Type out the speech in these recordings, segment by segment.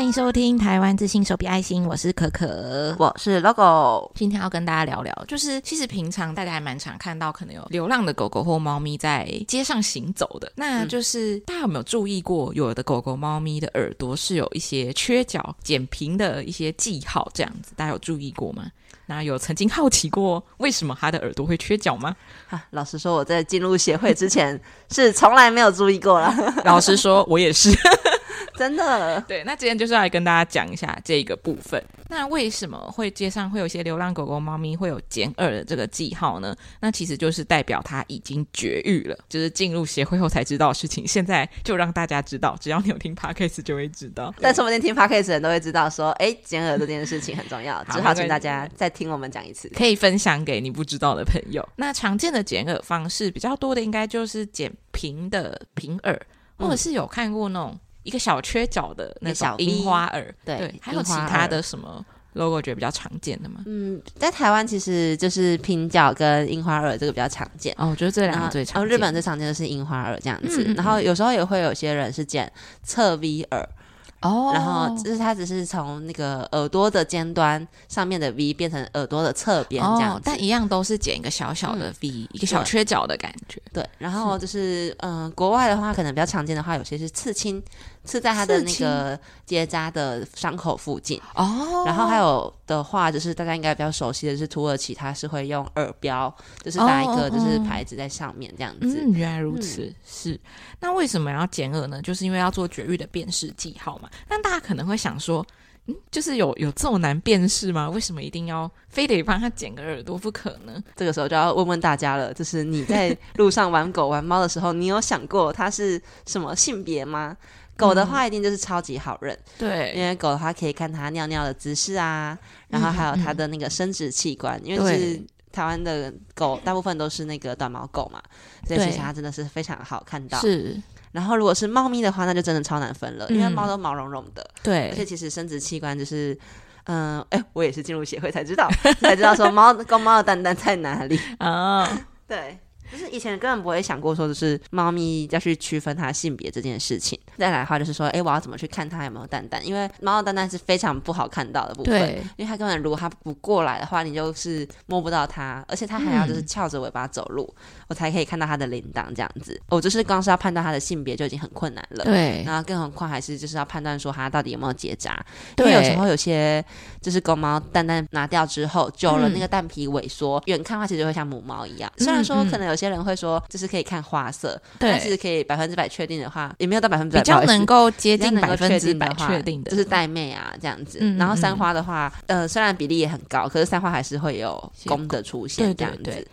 欢迎收听台湾之星手比爱心，我是可可，我是 Logo。今天要跟大家聊聊，就是其实平常大家还蛮常看到，可能有流浪的狗狗或猫咪在街上行走的。那就是、嗯、大家有没有注意过，有的狗狗、猫咪的耳朵是有一些缺角、剪平的一些记号，这样子，大家有注意过吗？那有曾经好奇过为什么它的耳朵会缺角吗？啊，老实说，我在进入协会之前 是从来没有注意过了。老实说，我也是。真的，对，那今天就是要来跟大家讲一下这个部分。那为什么会街上会有一些流浪狗狗、猫咪会有剪耳的这个记号呢？那其实就是代表它已经绝育了，就是进入协会后才知道的事情。现在就让大家知道，只要 你有听 Podcast 就会知道。但说不定听 Podcast 的人都会知道，说，哎，剪耳这件事情很重要。只好请大家再听我们讲一次，可以分享给你不知道的朋友。那常见的剪耳方式比较多的，应该就是剪平的平耳，或者是有看过那种。一个小缺角的那种樱花耳，对，对，还有其他的什么 logo 觉得比较常见的吗？嗯，在台湾其实就是平角跟樱花耳这个比较常见。哦，我觉得这两个最常见。哦，日本最常见的是樱花耳这样子，嗯嗯嗯，然后有时候也会有些人是剪侧 V 耳。哦，oh, 然后就是它只是从那个耳朵的尖端上面的 V 变成耳朵的侧边这样子，oh, 但一样都是剪一个小小的 V，、嗯、一个小缺角的感觉。对，然后就是嗯、呃，国外的话可能比较常见的话，有些是刺青，刺在它的那个结扎的伤口附近。哦，然后还有的话，就是大家应该比较熟悉的是土耳其，它是会用耳标，就是打一个就是牌子在上面这样子。Oh, oh, oh. 嗯，原来如此，嗯、是。那为什么要剪耳呢？就是因为要做绝育的辨识记号嘛。但大家可能会想说，嗯，就是有有这么难辨识吗？为什么一定要非得帮他剪个耳朵不可呢？这个时候就要问问大家了，就是你在路上玩狗玩猫的时候，你有想过它是什么性别吗？狗的话一定就是超级好认，对，因为狗的话可以看它尿尿的姿势啊，然后还有它的那个生殖器官，嗯、因为是台湾的狗大部分都是那个短毛狗嘛，所以其实它真的是非常好看到。是。然后，如果是猫咪的话，那就真的超难分了，嗯、因为猫都毛茸茸的。对，而且其实生殖器官就是，嗯，哎，我也是进入协会才知道，才知道说猫公猫的蛋蛋在哪里啊？哦、对。就是以前根本不会想过说，就是猫咪要去区分它性别这件事情。再来的话，就是说，哎，我要怎么去看它有没有蛋蛋？因为猫的蛋蛋是非常不好看到的部分，对因为它根本如果它不过来的话，你就是摸不到它，而且它还要就是翘着尾巴走路，嗯、我才可以看到它的铃铛这样子。我就是光是要判断它的性别就已经很困难了，对。然后更何况还是就是要判断说它到底有没有结扎，对因为有时候有些就是公猫蛋蛋拿掉之后，久了那个蛋皮萎缩，远、嗯、看的话其实会像母猫一样。虽然说可能有。有些人会说，就是可以看花色，对。但是可以百分之百确定的话，也没有到百分之百，比较能够接近百分之百确定的，就是带妹啊这样子。然后三花的话，呃，虽然比例也很高，可是三花还是会有公的出现这样子。对。对对，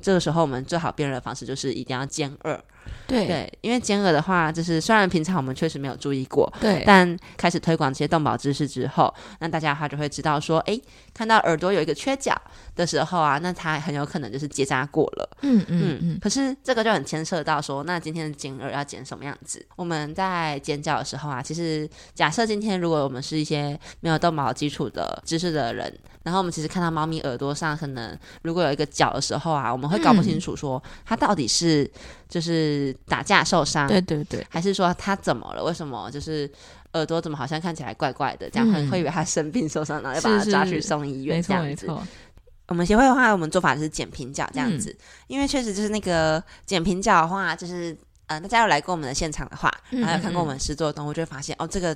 这个时候我们最好辨认的方式就是一定要尖二。对，对，因为尖耳的话，就是虽然平常我们确实没有注意过，对，但开始推广这些动保知识之后，那大家的话就会知道说，哎，看到耳朵有一个缺角的时候啊，那它很有可能就是结扎过了。嗯嗯嗯。嗯，可是这个就很牵涉到说，那今天的剪耳要剪什么样子？我们在剪角的时候啊，其实假设今天如果我们是一些没有动毛基础的知识的人，然后我们其实看到猫咪耳朵上可能如果有一个角的时候啊，我们会搞不清楚说它到底是就是。打架受伤，对对对，还是说它怎么了？为什么就是耳朵怎么好像看起来怪怪的？这样会会以为他生病受伤，然后要把他抓去送医院这样子。我们协会的话，我们做法是剪平角这样子，因为确实就是那个剪平角的话，就是呃，大家有来过我们的现场的话，然后有看过我们实作的动物，就会发现哦，这个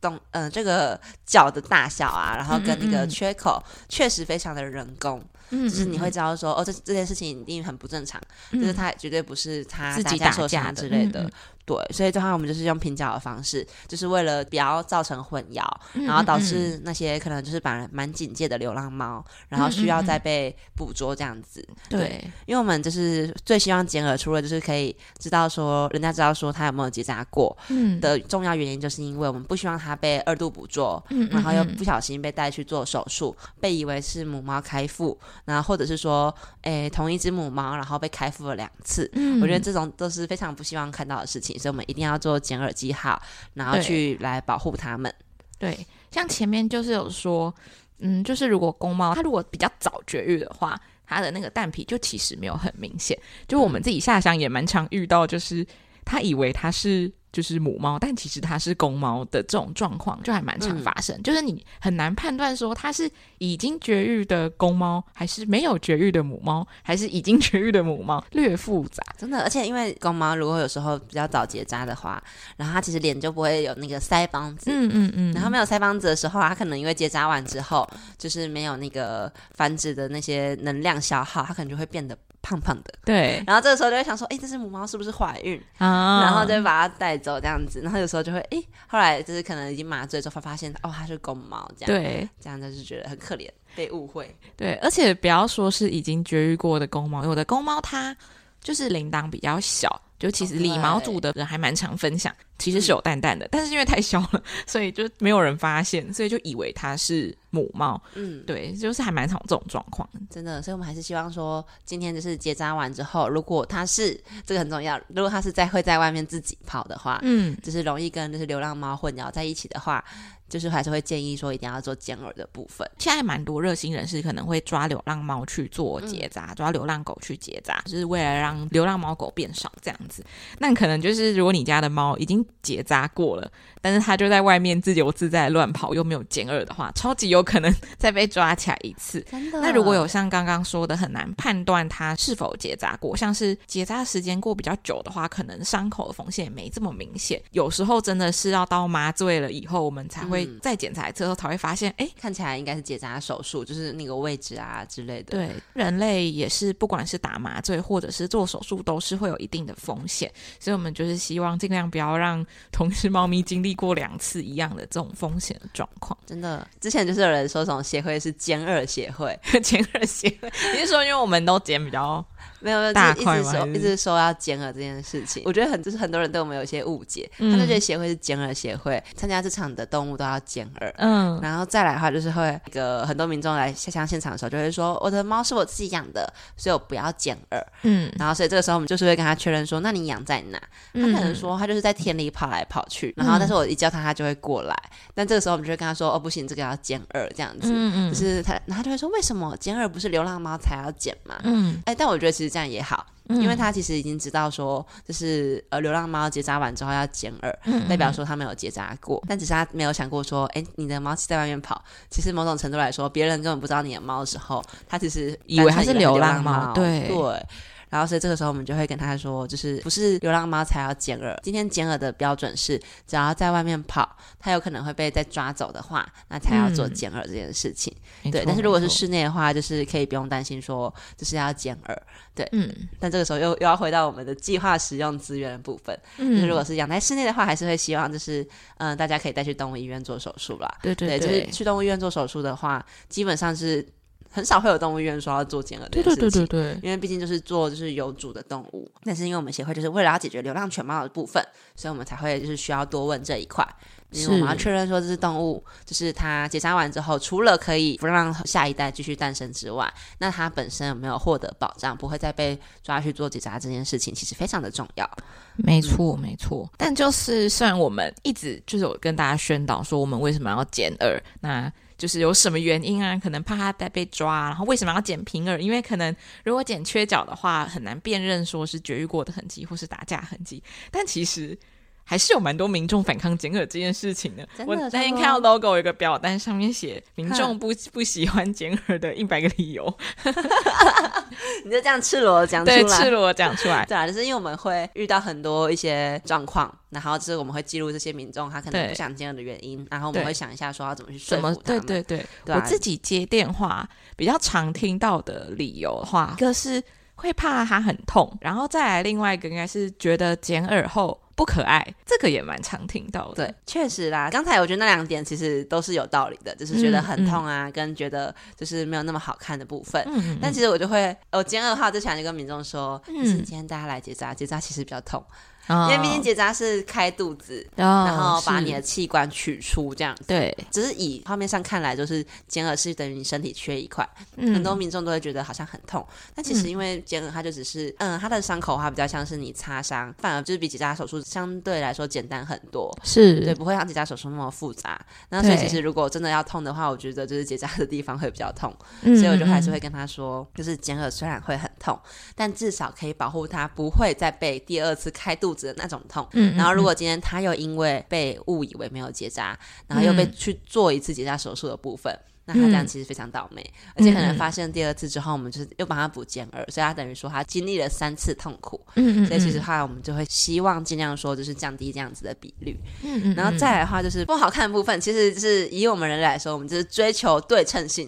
动呃这个角的大小啊，然后跟那个缺口确实非常的人工。嗯，就是你会知道说，哦，这这件事情一定很不正常，嗯、就是他绝对不是他自己打架之类的。对，所以的话，我们就是用平角的方式，就是为了不要造成混淆，嗯、然后导致那些可能就是本来蛮警戒的流浪猫，嗯、然后需要再被捕捉这样子。对，对，因为我们就是最希望剪耳，除了就是可以知道说人家知道说他有没有结扎过的重要原因，就是因为我们不希望他被二度捕捉，嗯、然后又不小心被带去做手术，嗯、被以为是母猫开腹，然后或者是说，诶，同一只母猫然后被开腹了两次，嗯、我觉得这种都是非常不希望看到的事情。所以，我们一定要做剪耳记号，然后去来保护它们。对，像前面就是有说，嗯，就是如果公猫它如果比较早绝育的话，它的那个蛋皮就其实没有很明显。就我们自己下乡也蛮常遇到，就是他以为它是就是母猫，但其实它是公猫的这种状况，就还蛮常发生。嗯、就是你很难判断说它是已经绝育的公猫，还是没有绝育的母猫，还是已经 绝育的母猫，略复杂。真的，而且因为公猫如果有时候比较早结扎的话，然后它其实脸就不会有那个腮帮子。嗯嗯嗯。然后没有腮帮子的时候，它可能因为结扎完之后，就是没有那个繁殖的那些能量消耗，它可能就会变得。胖胖的，对，然后这个时候就会想说，哎，这只母猫是不是怀孕？啊？然后就会把它带走这样子，然后有时候就会，哎，后来就是可能已经麻醉之后，发现哦，它是公猫，这样，对，这样就是觉得很可怜，被误会，对，而且不要说是已经绝育过的公猫，有的公猫它就是铃铛比较小。就其实理毛组的人还蛮常分享，其实是有蛋蛋的，嗯、但是因为太小了，所以就没有人发现，所以就以为它是母猫。嗯，对，就是还蛮常这种状况，真的。所以我们还是希望说，今天就是结扎完之后，如果它是这个很重要，如果它是在会在外面自己跑的话，嗯，就是容易跟就是流浪猫混淆在一起的话。就是还是会建议说，一定要做尖耳的部分。现在蛮多热心人士可能会抓流浪猫去做结扎，嗯、抓流浪狗去结扎，就是为了让流浪猫狗变少这样子。那可能就是如果你家的猫已经结扎过了，但是它就在外面自由自在乱跑，又没有剪耳的话，超级有可能 再被抓起来一次。真的？那如果有像刚刚说的很难判断它是否结扎过，像是结扎时间过比较久的话，可能伤口的缝线也没这么明显。有时候真的是要到麻醉了以后，我们才会、嗯。再检查之后才会发现，哎，看起来应该是结扎手术，就是那个位置啊之类的。对，人类也是，不管是打麻醉或者是做手术，都是会有一定的风险，所以我们就是希望尽量不要让同事猫咪经历过两次一样的这种风险的状况。真的，之前就是有人说，这种协会是奸恶协会，奸恶协会，你是说因为我们都剪比较。没有，大就是一直说一直说要减耳这件事情，我觉得很就是很多人对我们有一些误解，嗯、他们觉得协会是减耳协会，参加这场的动物都要减耳，嗯，然后再来的话就是会一个很多民众来下乡现场的时候就会说，我的猫是我自己养的，所以我不要减耳，嗯，然后所以这个时候我们就是会跟他确认说，那你养在哪？嗯、他可能说他就是在田里跑来跑去，然后但是我一叫他他就会过来，但这个时候我们就会跟他说，哦不行，这个要减耳这样子，嗯嗯，就是他，然后他就会说，为什么？减耳不是流浪猫才要减吗？嗯，哎，但我觉得其实这样也好。因为他其实已经知道说，就是呃，流浪猫结扎完之后要剪耳，嗯、代表说他没有结扎过，嗯、但只是他没有想过说，哎，你的猫在外面跑，其实某种程度来说，别人根本不知道你的猫的时候，他其实以为它是流浪猫，对对。然后所以这个时候我们就会跟他说，就是不是流浪猫才要剪耳，今天剪耳的标准是，只要在外面跑，它有可能会被再抓走的话，那才要做剪耳这件事情。嗯、对，但是如果是室内的话，就是可以不用担心说就是要剪耳。对，嗯。但这个时候又又要回到我们的计划使用资源的部分。嗯。就是如果是养在室内的话，还是会希望就是嗯、呃，大家可以带去动物医院做手术啦。对对对，对，就是去动物医院做手术的话，基本上是。很少会有动物医院说要做剪耳这件事情，对对对对对，因为毕竟就是做就是有主的动物，但是因为我们协会就是为了要解决流浪犬猫的部分，所以我们才会就是需要多问这一块，因为我们要确认说这只动物就是它结扎完之后，除了可以不让下一代继续诞生之外，那它本身有没有获得保障，不会再被抓去做结扎这件事情，其实非常的重要。没错没错，但就是虽然我们一直就是有跟大家宣导说我们为什么要减二，那。就是有什么原因啊？可能怕他再被抓，然后为什么要剪平耳？因为可能如果剪缺角的话，很难辨认说是绝育过的痕迹或是打架痕迹。但其实。还是有蛮多民众反抗剪耳这件事情的。的我那天看到 logo 有一个表单，上面写民众不不喜欢剪耳的一百个理由。你就这样赤裸讲出来，对，赤裸讲出来。对啊，就是因为我们会遇到很多一些状况，然后就是我们会记录这些民众他可能不想剪耳的原因，然后我们会想一下说要怎么去说服他们。对对对，对啊、我自己接电话比较常听到的理由的话，一个是会怕它很痛，然后再来另外一个应该是觉得剪耳后。不可爱，这个也蛮常听到的。对，确实啦。刚才我觉得那两点其实都是有道理的，就是觉得很痛啊，嗯嗯、跟觉得就是没有那么好看的部分。但其实我就会，我今天二号之前就跟民众说，嗯，今天大家来结扎，结扎其实比较痛。因为毕竟结扎是开肚子，哦、然后把你的器官取出这样子。对，只是以画面上看来，就是减耳是等于你身体缺一块，嗯、很多民众都会觉得好像很痛。但其实因为减耳它就只是，嗯，它的伤口的话比较像是你擦伤，反而就是比结扎手术相对来说简单很多。是，对，不会像结扎手术那么复杂。那所以其实如果真的要痛的话，我觉得就是结扎的地方会比较痛。嗯、所以我就还是会跟他说，就是减耳虽然会很痛，但至少可以保护它不会再被第二次开肚肚子的那种痛。嗯，然后如果今天他又因为被误以为没有结扎，然后又被去做一次结扎手术的部分。嗯那他这样其实非常倒霉，嗯、而且可能发现第二次之后，我们就是又帮他补健儿，所以他等于说他经历了三次痛苦。嗯嗯。所以其实后来我们就会希望尽量说，就是降低这样子的比率。嗯嗯。然后再来的话，就是不好看的部分，其实是以我们人类来说，我们就是追求对称性。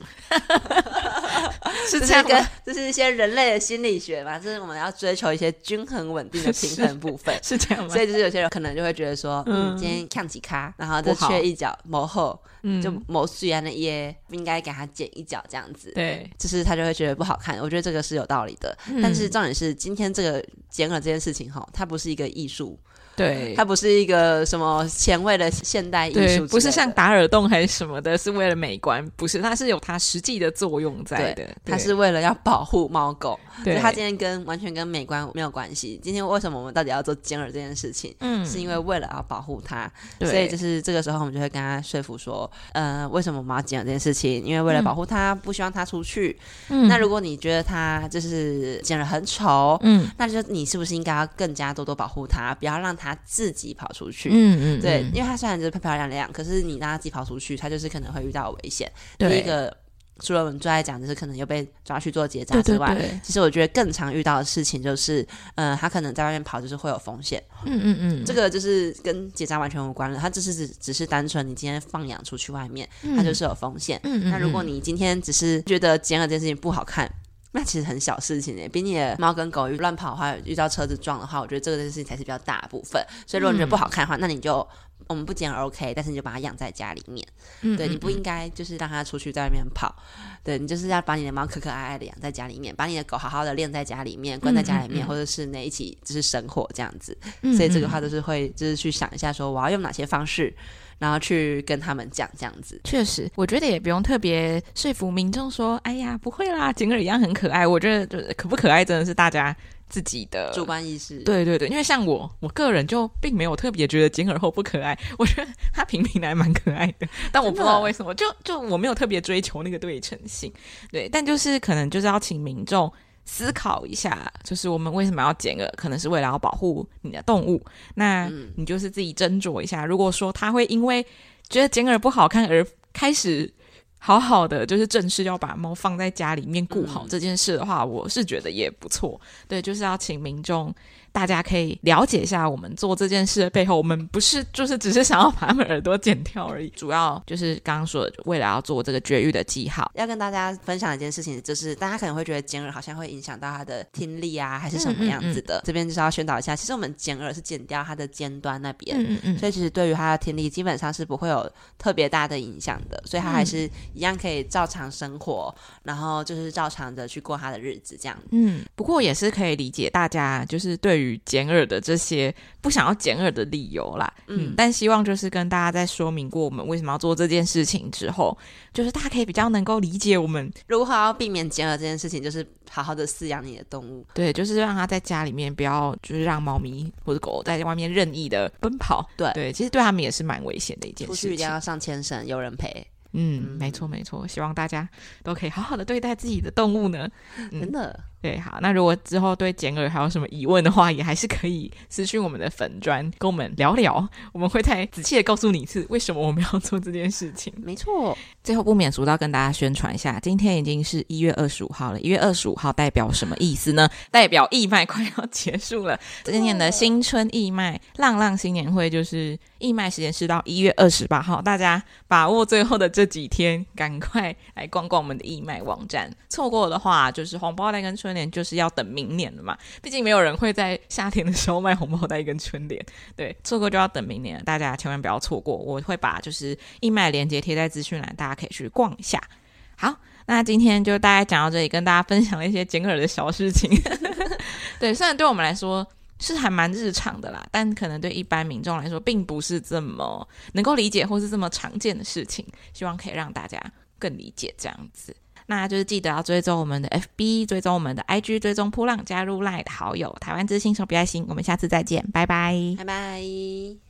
是这样跟就是一些人类的心理学嘛，就是我们要追求一些均衡稳定的平衡部分。是，是这样吗？所以就是有些人可能就会觉得说，嗯，嗯今天看几咖，然后就缺一角，磨厚。嗯，就某虽然的耶，应该给他剪一脚这样子，对，就是他就会觉得不好看。我觉得这个是有道理的，嗯、但是重点是今天这个剪耳这件事情哈，它不是一个艺术。对，它不是一个什么前卫的现代艺术，不是像打耳洞还是什么的，是为了美观，不是，它是有它实际的作用在的。它是为了要保护猫狗，对，它今天跟完全跟美观没有关系。今天为什么我们到底要做剪耳这件事情？嗯，是因为为了要保护它，所以就是这个时候我们就会跟他说服说，呃，为什么我们要剪耳这件事情？因为为了保护它，不希望他出去。嗯，那如果你觉得他就是剪了很丑，嗯，那就你是不是应该要更加多多保护他，不要让它。他自己跑出去，嗯嗯，对，因为他虽然就是漂漂亮亮，可是你让他自己跑出去，他就是可能会遇到危险。第一个，除了我们最爱讲，就是可能又被抓去做结扎之外，对对对，其实我觉得更常遇到的事情就是，呃，他可能在外面跑，就是会有风险。嗯嗯嗯，这个就是跟结扎完全无关了，他只是只只是单纯你今天放养出去外面，它就是有风险。嗯嗯，那如果你今天只是觉得剪耳这件事情不好看。那其实很小事情诶，比你的猫跟狗乱跑的话，遇到车子撞的话，我觉得这个事情才是比较大的部分。所以如果你觉得不好看的话，嗯、那你就我们不剪 OK，但是你就把它养在家里面。嗯，对，你不应该就是让它出去在外面跑，对，你就是要把你的猫可可爱爱的养在家里面，把你的狗好好的练在家里面，关在家里面，嗯、或者室内一起就是生活这样子。嗯、所以这个话都是会就是去想一下，说我要用哪些方式。然后去跟他们讲这样子，确实，我觉得也不用特别说服民众说，哎呀，不会啦，剪耳一样很可爱。我觉得就是可不可爱，真的是大家自己的主观意识。对对对，因为像我，我个人就并没有特别觉得剪耳后不可爱，我觉得它平平的还蛮可爱的。但我不知道为什么，就就我没有特别追求那个对称性。对，但就是可能就是要请民众。思考一下，就是我们为什么要剪耳？可能是为了要保护你的动物。那你就是自己斟酌一下。如果说他会因为觉得剪耳不好看而开始好好的，就是正式要把猫放在家里面顾好这件事的话，我是觉得也不错。对，就是要请民众。大家可以了解一下，我们做这件事的背后，我们不是就是只是想要把他们耳朵剪掉而已，主要就是刚刚说的，为了要做这个绝育的记号。要跟大家分享一件事情，就是大家可能会觉得剪耳好像会影响到他的听力啊，还是什么样子的。嗯嗯嗯、这边就是要宣导一下，其实我们剪耳是剪掉它的尖端那边，嗯嗯嗯、所以其实对于他的听力基本上是不会有特别大的影响的，所以他还是一样可以照常生活，然后就是照常的去过他的日子这样。嗯，不过也是可以理解大家就是对于。与减耳的这些不想要减耳的理由啦，嗯，但希望就是跟大家在说明过我们为什么要做这件事情之后，就是大家可以比较能够理解我们如何要避免减耳这件事情，就是好好的饲养你的动物，对，就是让它在家里面不要就是让猫咪或者狗在外面任意的奔跑，对。对，其实对他们也是蛮危险的一件事情，出去一定要上牵绳，有人陪。嗯，嗯。没错没错，希望大家都可以好好的对待自己的动物呢。嗯、真的，对，好，那如果之后对简耳还有什么疑问的话，也还是可以私讯我们的粉砖，跟我们聊聊，我们会再仔细的告诉你一次为什么我们要做这件事情。没错，最后不免俗到跟大家宣传一下，今天已经是一月二十五号了，一月二十五号代表什么意思呢？代表义卖快要结束了，今年的新春义卖浪浪新年会就是。义卖时间是到一月二十八号，大家把握最后的这几天，赶快来逛逛我们的义卖网站。错过的话，就是红包袋跟春联，就是要等明年了嘛。毕竟没有人会在夏天的时候卖红包袋跟春联，对，错过就要等明年了。大家千万不要错过，我会把就是义卖链接贴在资讯栏，大家可以去逛一下。好，那今天就大概讲到这里，跟大家分享一些简耳的小事情。对，虽然对我们来说。是还蛮日常的啦，但可能对一般民众来说，并不是这么能够理解或是这么常见的事情。希望可以让大家更理解这样子。那就是记得要追踪我们的 FB，追踪我们的 IG，追踪波浪，加入 LINE 的好友。台湾之星手比爱心，我们下次再见，拜拜，拜拜。